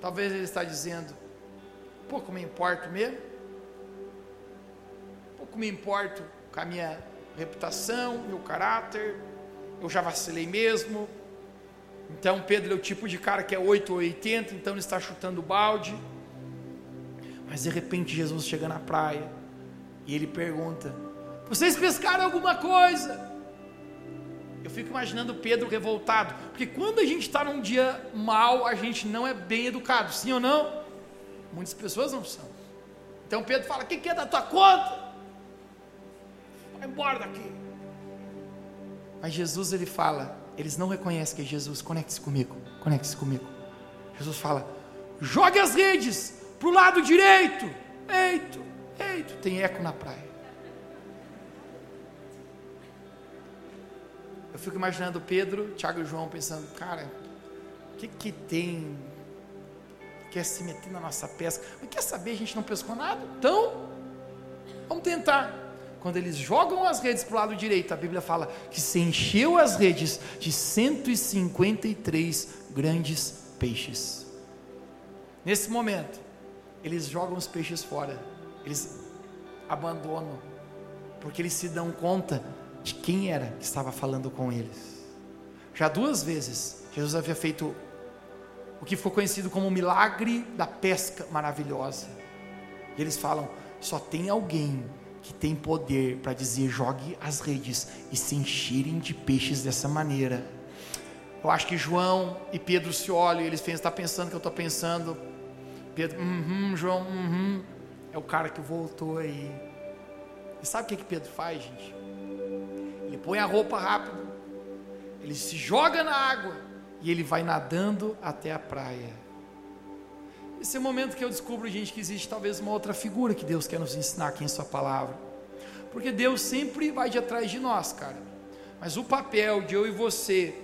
Talvez ele está dizendo, pouco me importo mesmo, pouco me importo com a minha reputação, meu caráter, eu já vacilei mesmo. Então Pedro é o tipo de cara que é 8 ou 80, então ele está chutando balde. Mas de repente Jesus chega na praia e ele pergunta: Vocês pescaram alguma coisa? Eu fico imaginando Pedro revoltado, porque quando a gente está num dia mal, a gente não é bem educado, sim ou não? Muitas pessoas não são. Então Pedro fala: O que, que é da tua conta? Vai embora daqui. Mas Jesus ele fala: Eles não reconhecem que é Jesus. Conecte-se comigo, conecte-se comigo. Jesus fala: Jogue as redes para o lado direito. Eito, eito, tem eco na praia. Eu fico imaginando Pedro, Tiago e João pensando, cara, o que que tem? Quer se meter na nossa pesca? Mas quer saber, a gente não pescou nada? Então, vamos tentar. Quando eles jogam as redes para o lado direito, a Bíblia fala que se encheu as redes de 153 grandes peixes. Nesse momento, eles jogam os peixes fora, eles abandonam, porque eles se dão conta de quem era que estava falando com eles. Já duas vezes, Jesus havia feito o que ficou conhecido como o milagre da pesca maravilhosa. E eles falam: só tem alguém que tem poder para dizer jogue as redes e se encherem de peixes dessa maneira. Eu acho que João e Pedro se olham e eles pensam, está pensando que eu estou pensando, Pedro, uhum, João, uhum, é o cara que voltou aí. E sabe o que, que Pedro faz, gente? Ele põe a roupa rápido, ele se joga na água e ele vai nadando até a praia. Esse é o momento que eu descubro, gente, que existe talvez uma outra figura que Deus quer nos ensinar aqui em Sua palavra. Porque Deus sempre vai de atrás de nós, cara. Mas o papel de eu e você,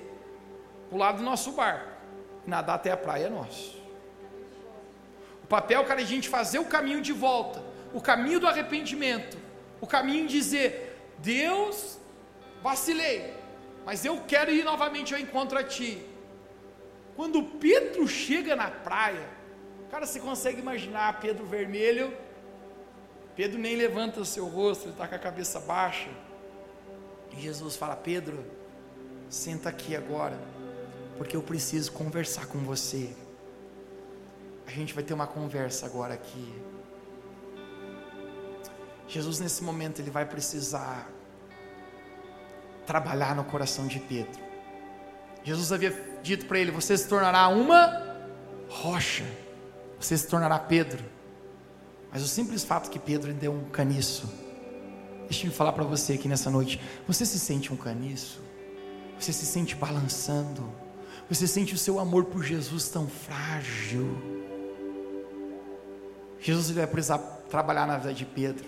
pular do nosso barco, nadar até a praia é nosso papel, cara, é a gente fazer o caminho de volta, o caminho do arrependimento, o caminho de dizer: Deus, vacilei, mas eu quero ir novamente ao encontro a ti. Quando Pedro chega na praia, cara, você consegue imaginar Pedro vermelho? Pedro nem levanta o seu rosto, ele está com a cabeça baixa. E Jesus fala: Pedro, senta aqui agora, porque eu preciso conversar com você. A gente vai ter uma conversa agora aqui. Jesus, nesse momento, ele vai precisar trabalhar no coração de Pedro. Jesus havia dito para ele: Você se tornará uma rocha, você se tornará Pedro. Mas o simples fato que Pedro deu um caniço, deixa eu falar para você aqui nessa noite: você se sente um caniço? Você se sente balançando? Você sente o seu amor por Jesus tão frágil? Jesus vai precisar trabalhar na vida de Pedro.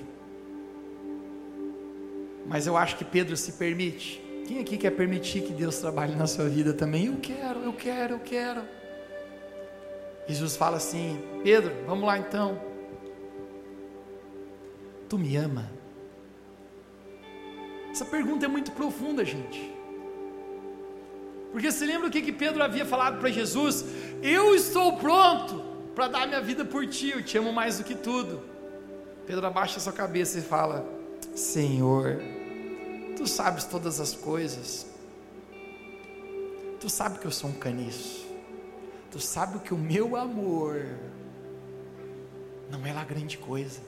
Mas eu acho que Pedro se permite. Quem aqui quer permitir que Deus trabalhe na sua vida também? Eu quero, eu quero, eu quero. Jesus fala assim: Pedro, vamos lá então. Tu me ama? Essa pergunta é muito profunda, gente. Porque se lembra o que, que Pedro havia falado para Jesus? Eu estou pronto para dar minha vida por ti, eu te amo mais do que tudo. Pedro abaixa sua cabeça e fala: Senhor, tu sabes todas as coisas, tu sabes que eu sou um caniço, tu sabes que o meu amor não é lá grande coisa.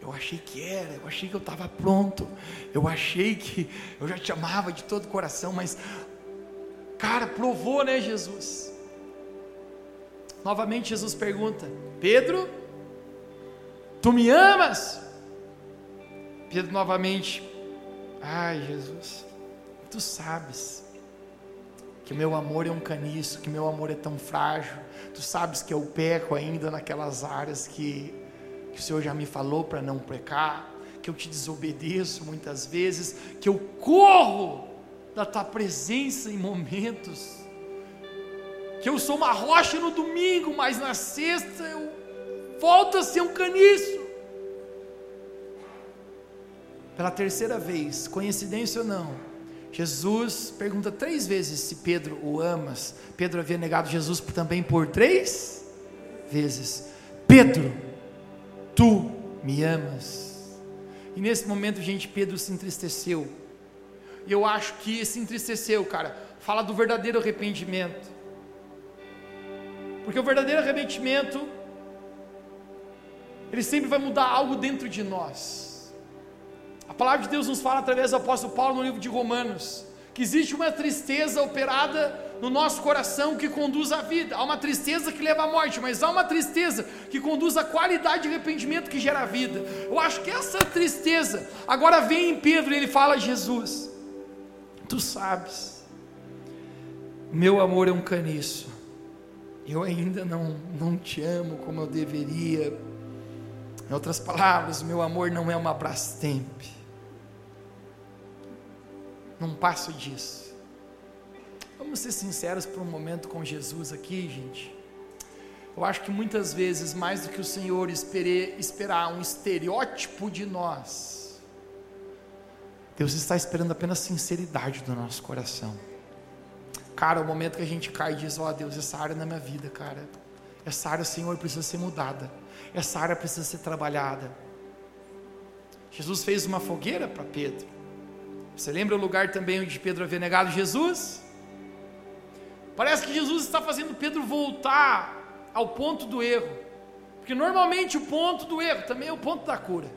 Eu achei que era, eu achei que eu estava pronto, eu achei que eu já te amava de todo o coração, mas, cara, provou, né, Jesus? Novamente Jesus pergunta: Pedro, tu me amas? Pedro novamente, ai Jesus, tu sabes que meu amor é um caniço, que meu amor é tão frágil, tu sabes que eu peco ainda naquelas áreas que, que o Senhor já me falou para não pecar, que eu te desobedeço muitas vezes, que eu corro da tua presença em momentos que eu sou uma rocha no domingo, mas na sexta eu volto a ser um caniço. Pela terceira vez, coincidência ou não, Jesus pergunta três vezes se Pedro o amas. Pedro havia negado Jesus também por três vezes. Pedro, tu me amas. E nesse momento, gente, Pedro se entristeceu. E eu acho que se entristeceu, cara. Fala do verdadeiro arrependimento. Porque o verdadeiro arrependimento, ele sempre vai mudar algo dentro de nós. A palavra de Deus nos fala através do apóstolo Paulo no livro de Romanos, que existe uma tristeza operada no nosso coração que conduz à vida. Há uma tristeza que leva à morte, mas há uma tristeza que conduz à qualidade de arrependimento que gera a vida. Eu acho que essa tristeza agora vem em Pedro e ele fala: Jesus, tu sabes, meu amor é um caniço eu ainda não, não te amo como eu deveria. Em outras palavras, meu amor não é uma Brastemp. Não passo disso. Vamos ser sinceros por um momento com Jesus aqui, gente. Eu acho que muitas vezes, mais do que o Senhor espere, esperar um estereótipo de nós, Deus está esperando apenas sinceridade do nosso coração. Cara, o momento que a gente cai e diz: Ó oh, Deus, essa área na minha vida, cara, essa área, Senhor, precisa ser mudada, essa área precisa ser trabalhada. Jesus fez uma fogueira para Pedro. Você lembra o lugar também onde Pedro havia negado Jesus? Parece que Jesus está fazendo Pedro voltar ao ponto do erro, porque normalmente o ponto do erro também é o ponto da cura.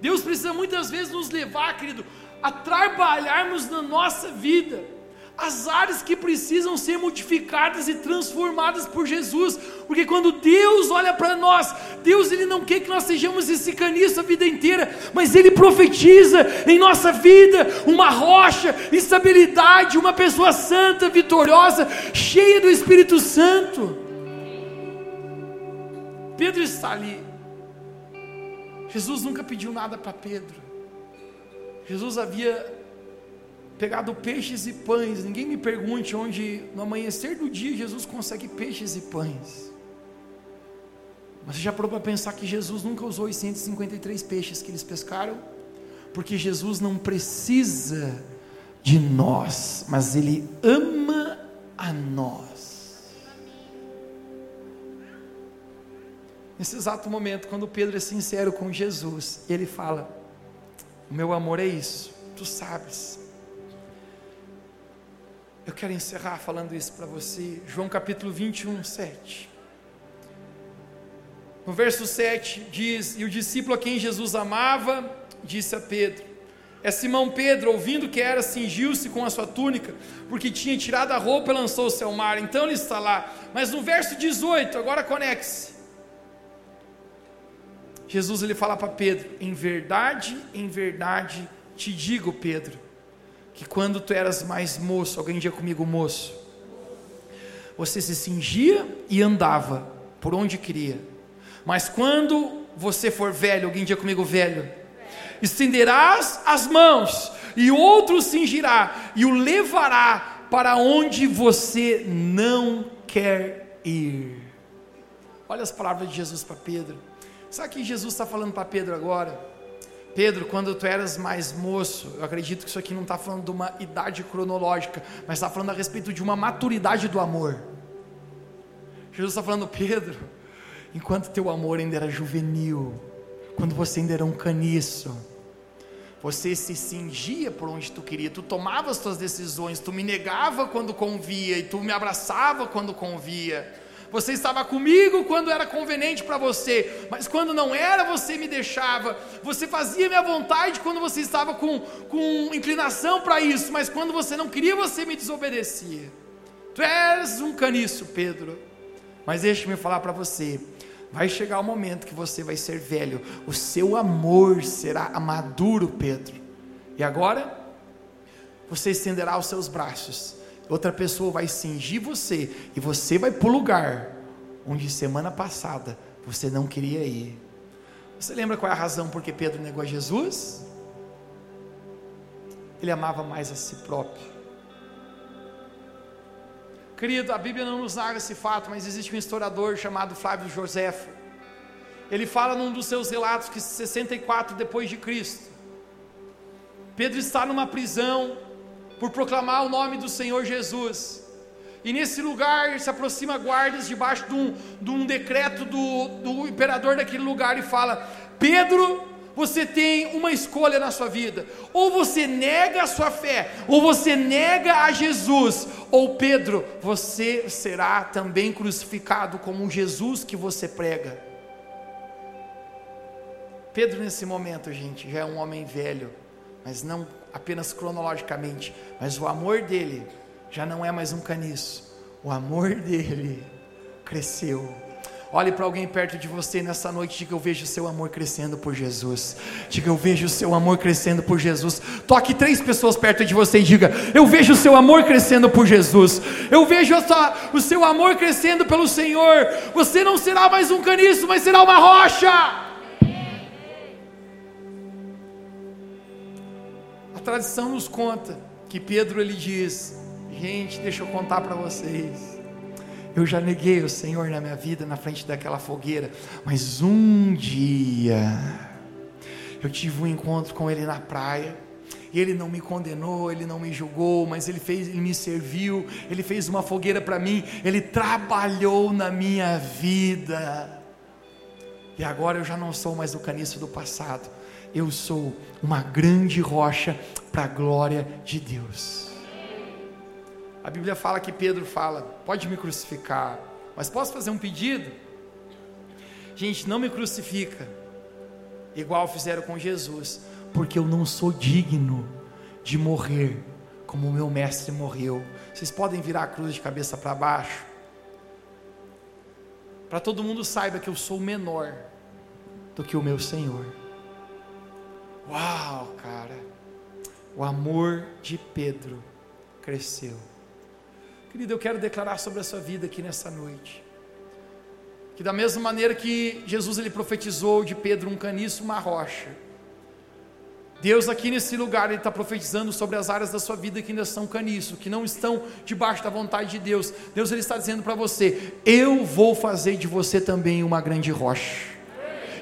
Deus precisa muitas vezes nos levar, querido, a trabalharmos na nossa vida as áreas que precisam ser modificadas e transformadas por Jesus, porque quando Deus olha para nós, Deus ele não quer que nós sejamos esse caniço a vida inteira, mas ele profetiza em nossa vida uma rocha, estabilidade, uma pessoa santa, vitoriosa, cheia do Espírito Santo. Pedro está ali. Jesus nunca pediu nada para Pedro. Jesus havia pegado peixes e pães. Ninguém me pergunte onde, no amanhecer do dia, Jesus consegue peixes e pães. Mas você já parou para pensar que Jesus nunca usou os 153 peixes que eles pescaram? Porque Jesus não precisa de nós, mas Ele ama a nós. Nesse exato momento, quando Pedro é sincero com Jesus, ele fala: meu amor é isso, tu sabes. Eu quero encerrar falando isso para você. João capítulo 21, 7. No verso 7 diz: E o discípulo a quem Jesus amava disse a Pedro: É Simão Pedro, ouvindo que era, cingiu-se com a sua túnica, porque tinha tirado a roupa e lançou-se ao mar. Então ele está lá. Mas no verso 18, agora conecte-se. Jesus ele fala para Pedro: Em verdade, em verdade te digo, Pedro, que quando tu eras mais moço, alguém dia comigo moço, você se cingia e andava por onde queria. Mas quando você for velho, alguém dia comigo velho, estenderás as mãos e outro cingirá e o levará para onde você não quer ir. Olha as palavras de Jesus para Pedro. Sabe o que Jesus está falando para Pedro agora? Pedro, quando tu eras mais moço, eu acredito que isso aqui não está falando de uma idade cronológica, mas está falando a respeito de uma maturidade do amor. Jesus está falando, Pedro, enquanto teu amor ainda era juvenil, quando você ainda era um caniço, você se cingia por onde tu queria, tu tomava as tuas decisões, tu me negava quando convia e tu me abraçava quando convia. Você estava comigo quando era conveniente para você, mas quando não era, você me deixava. Você fazia minha vontade quando você estava com, com inclinação para isso, mas quando você não queria, você me desobedecia. Tu és um caniço, Pedro. Mas deixe-me falar para você: vai chegar o momento que você vai ser velho, o seu amor será maduro, Pedro. E agora, você estenderá os seus braços outra pessoa vai cingir você e você vai para o lugar onde semana passada você não queria ir. Você lembra qual é a razão por que Pedro negou a Jesus? Ele amava mais a si próprio. Querido, a Bíblia não nos narra esse fato, mas existe um historiador chamado Flávio Joséfo. Ele fala num dos seus relatos que 64 depois de Cristo, Pedro está numa prisão por proclamar o nome do Senhor Jesus. E nesse lugar se aproxima guardas debaixo de um, de um decreto do, do imperador daquele lugar e fala: Pedro, você tem uma escolha na sua vida: ou você nega a sua fé, ou você nega a Jesus, ou Pedro, você será também crucificado como Jesus que você prega. Pedro, nesse momento, gente, já é um homem velho, mas não apenas cronologicamente, mas o amor dele já não é mais um caniço, o amor dele cresceu. Olhe para alguém perto de você nessa noite, diga eu vejo o seu amor crescendo por Jesus. Diga eu vejo o seu amor crescendo por Jesus. Toque três pessoas perto de você e diga eu vejo o seu amor crescendo por Jesus. Eu vejo sua, o seu amor crescendo pelo Senhor. Você não será mais um caniço, mas será uma rocha. Tradição nos conta que Pedro ele diz: Gente, deixa eu contar para vocês. Eu já neguei o Senhor na minha vida, na frente daquela fogueira, mas um dia eu tive um encontro com Ele na praia. E ele não me condenou, ele não me julgou, mas ele fez, ele me serviu, ele fez uma fogueira para mim, ele trabalhou na minha vida. E agora eu já não sou mais o caniço do passado eu sou uma grande rocha para a glória de Deus. A Bíblia fala que Pedro fala: pode me crucificar, mas posso fazer um pedido? Gente, não me crucifica, igual fizeram com Jesus, porque eu não sou digno de morrer como o meu mestre morreu. Vocês podem virar a cruz de cabeça para baixo? Para todo mundo saiba que eu sou menor do que o meu Senhor. Uau, cara. O amor de Pedro cresceu. Querido, eu quero declarar sobre a sua vida aqui nessa noite. Que da mesma maneira que Jesus ele profetizou de Pedro um caniço, uma rocha. Deus aqui nesse lugar ele está profetizando sobre as áreas da sua vida que ainda são caniço, que não estão debaixo da vontade de Deus. Deus ele está dizendo para você: eu vou fazer de você também uma grande rocha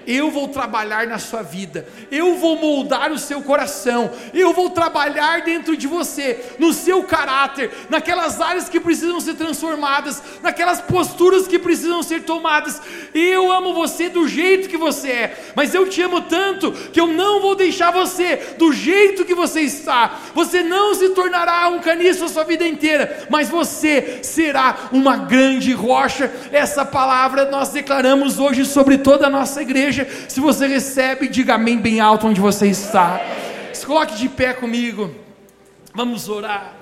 eu vou trabalhar na sua vida, eu vou moldar o seu coração, eu vou trabalhar dentro de você, no seu caráter, naquelas áreas que precisam ser transformadas, naquelas posturas que precisam ser tomadas. Eu amo você do jeito que você é, mas eu te amo tanto que eu não vou deixar você do jeito que você está. Você não se tornará um caniço a sua vida inteira, mas você será uma grande rocha. Essa palavra nós declaramos hoje sobre toda a nossa igreja. Se você recebe, diga amém bem alto onde você está. Se coloque de pé comigo. Vamos orar.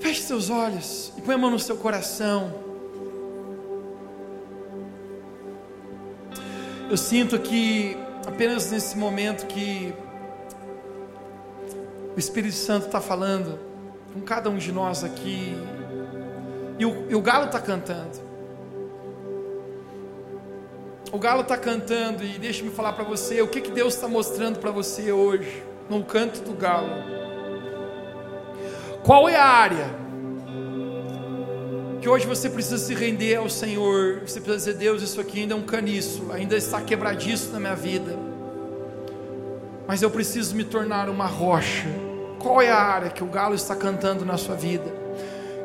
Feche seus olhos e põe a mão no seu coração. Eu sinto que apenas nesse momento que o Espírito Santo está falando com cada um de nós aqui, e o, e o galo está cantando. O galo está cantando, e deixa-me falar para você o que, que Deus está mostrando para você hoje, no canto do galo. Qual é a área que hoje você precisa se render ao Senhor? Você precisa dizer: Deus, isso aqui ainda é um caniço, ainda está quebradiço na minha vida, mas eu preciso me tornar uma rocha. Qual é a área que o galo está cantando na sua vida?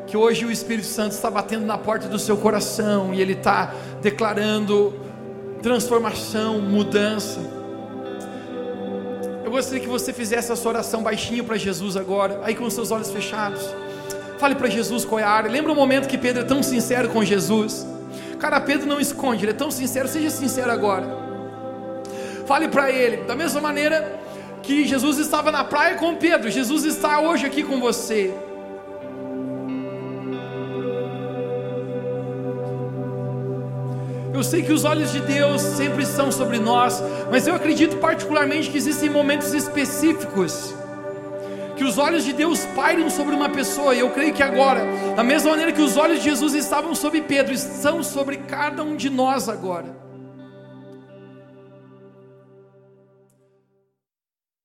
Que hoje o Espírito Santo está batendo na porta do seu coração e ele está declarando transformação, mudança gostaria que você fizesse essa oração baixinho para Jesus agora, aí com seus olhos fechados. Fale para Jesus qual é a área. Lembra o momento que Pedro é tão sincero com Jesus? Cara, Pedro não esconde, ele é tão sincero, seja sincero agora. Fale para ele, da mesma maneira que Jesus estava na praia com Pedro, Jesus está hoje aqui com você. Eu sei que os olhos de Deus sempre estão sobre nós, mas eu acredito particularmente que existem momentos específicos que os olhos de Deus pairem sobre uma pessoa, e eu creio que agora, da mesma maneira que os olhos de Jesus estavam sobre Pedro, estão sobre cada um de nós agora.